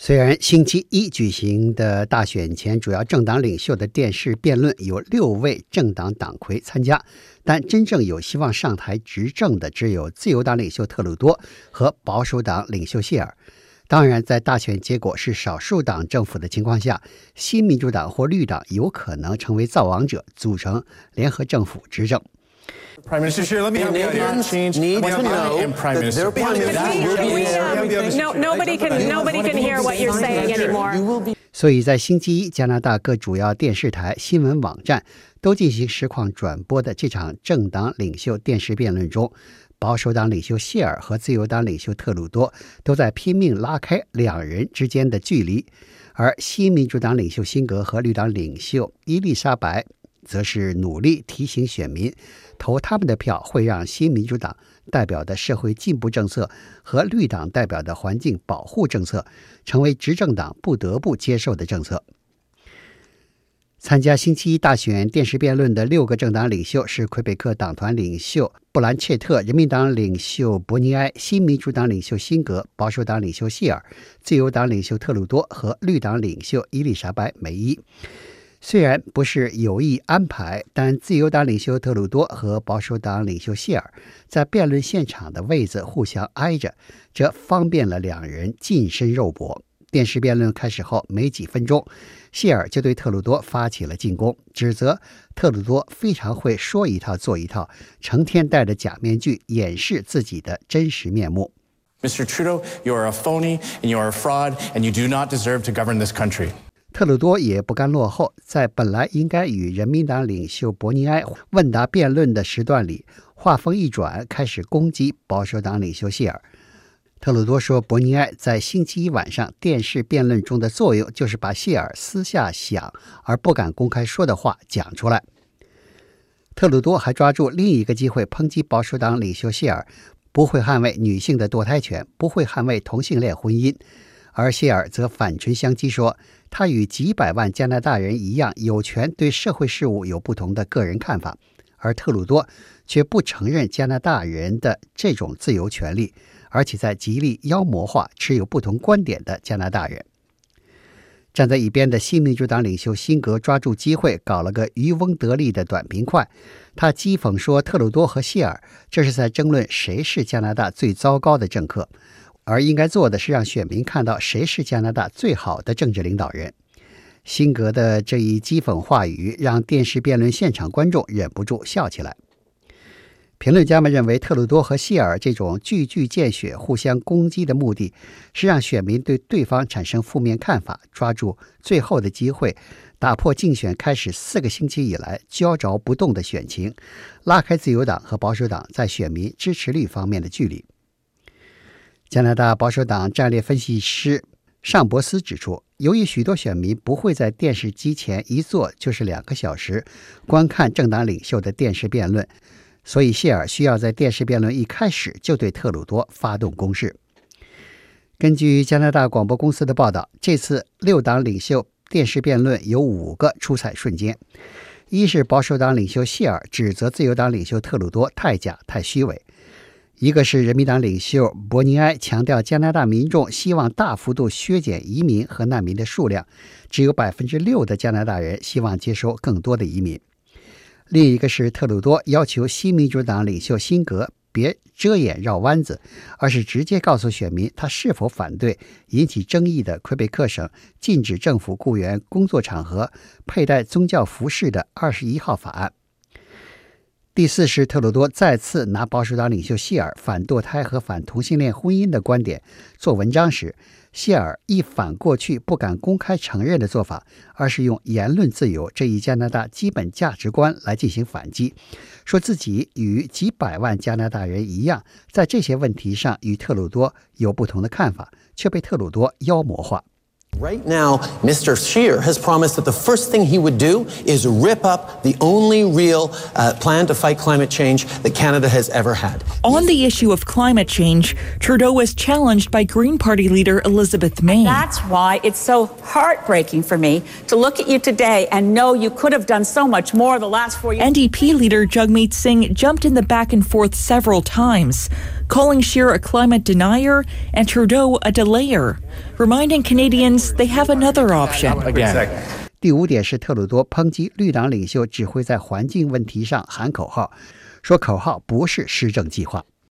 虽然星期一举行的大选前主要政党领袖的电视辩论有六位政党党魁参加，但真正有希望上台执政的只有自由党领袖特鲁多和保守党领袖谢尔。当然，在大选结果是少数党政府的情况下，新民主党或绿党有可能成为造王者，组成联合政府执政。Prime Minister Scheer, let me help you out here. Canadians need We to have- know Prime Minister. Prime Minister have- will be we there. have- we have- No, nobody can nobody can hear what you're saying anymore. will be 所以在星期一，加拿大各主要电视台、新闻网站都进行实况转播的这场政党领袖电视辩论中，保守党领袖谢尔和自由党领袖特鲁多都在拼命拉开两人之间的距离，而新民主党领袖辛格和绿党领袖伊丽莎白则是努力提醒选民，投他们的票会让新民主党代表的社会进步政策和绿党代表的环境保护政策成为执政党不得不接受的政策。参加星期一大选电视辩论的六个政党领袖是魁北克党团领袖布兰切特、人民党领袖伯尼埃、新民主党领袖辛格、保守党领袖谢尔、自由党领袖特鲁多和绿党领袖伊丽莎白梅伊。虽然不是有意安排，但自由党领袖特鲁多和保守党领袖谢尔在辩论现场的位子互相挨着，这方便了两人近身肉搏。电视辩论开始后没几分钟，谢尔就对特鲁多发起了进攻，指责特鲁多非常会说一套做一套，成天戴着假面具掩饰自己的真实面目。Mr. Trudeau, you are a phony and you are a fraud and you do not deserve to govern this country. 特鲁多也不甘落后，在本来应该与人民党领袖伯尼埃问答辩论的时段里，话锋一转，开始攻击保守党领袖谢尔。特鲁多说，伯尼埃在星期一晚上电视辩论中的作用，就是把谢尔私下想而不敢公开说的话讲出来。特鲁多还抓住另一个机会抨击保守党领袖谢尔不会捍卫女性的堕胎权，不会捍卫同性恋婚姻，而谢尔则反唇相讥说，他与几百万加拿大人一样，有权对社会事务有不同的个人看法，而特鲁多却不承认加拿大人的这种自由权利，而且在极力妖魔化持有不同观点的加拿大人。站在一边的新民主党领袖辛格抓住机会，搞了个渔翁得利的短平快。他讥讽说，特鲁多和谢尔这是在争论谁是加拿大最糟糕的政客，而应该做的是让选民看到谁是加拿大最好的政治领导人。辛格的这一讥讽话语让电视辩论现场观众忍不住笑起来。评论家们认为，特鲁多和谢尔这种句句见血、互相攻击的目的，是让选民对对方产生负面看法，抓住最后的机会，打破竞选开始四个星期以来焦灼不动的选情，拉开自由党和保守党在选民支持率方面的距离。加拿大保守党战略分析师尚博斯指出，由于许多选民不会在电视机前一坐就是两个小时观看政党领袖的电视辩论。所以，谢尔需要在电视辩论一开始就对特鲁多发动攻势。根据加拿大广播公司的报道，这次六党领袖电视辩论有五个出彩瞬间：一是保守党领袖谢尔指责自由党领袖特鲁多太假、太虚伪；一个是人民党领袖伯尼埃强调加拿大民众希望大幅度削减移民和难民的数量，只有百分之六的加拿大人希望接收更多的移民。另一个是特鲁多要求新民主党领袖辛格别遮掩绕弯子，而是直接告诉选民他是否反对引起争议的魁北克省禁止政府雇员工作场合佩戴宗教服饰的二十一号法案。第四是特鲁多再次拿保守党领袖谢尔反堕胎和反同性恋婚姻的观点做文章时，谢尔一反过去不敢公开承认的做法，而是用言论自由这一加拿大基本价值观来进行反击，说自己与几百万加拿大人一样，在这些问题上与特鲁多有不同的看法，却被特鲁多妖魔化。Right now, Mr. Scheer has promised that the first thing he would do is rip up the only real uh, plan to fight climate change that Canada has ever had. On the issue of climate change, Trudeau was challenged by Green Party leader Elizabeth May. That's why it's so heartbreaking for me to look at you today and know you could have done so much more the last four years. NDP leader Jagmeet Singh jumped in the back and forth several times calling Scheer a climate denier and Trudeau a delayer, reminding Canadians they have another option. Again. 第五点是特鲁多抨击绿党领袖只会在环境问题上喊口号，说口号不是施政计划。